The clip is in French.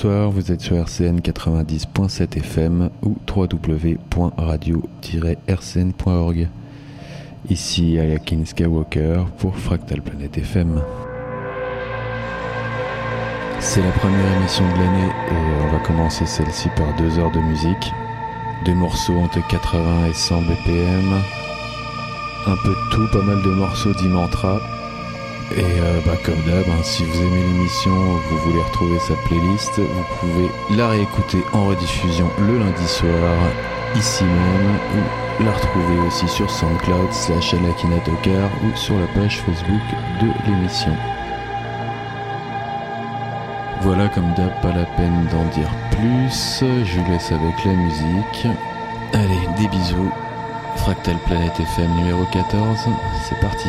bonsoir, vous êtes sur RCN 90.7 FM ou www.radio-rcn.org. Ici Ayakin Skywalker pour Fractal Planet FM. C'est la première émission de l'année et on va commencer celle-ci par deux heures de musique. Des morceaux entre 80 et 100 BPM. Un peu de tout, pas mal de morceaux d'Imantra et euh, bah, comme d'hab, hein, si vous aimez l'émission, vous voulez retrouver sa playlist, vous pouvez la réécouter en rediffusion le lundi soir, ici même, ou la retrouver aussi sur SoundCloud slash Alakinatocar ou sur la page Facebook de l'émission. Voilà, comme d'hab, pas la peine d'en dire plus, je vous laisse avec la musique. Allez, des bisous. Fractal Planet FM numéro 14, c'est parti.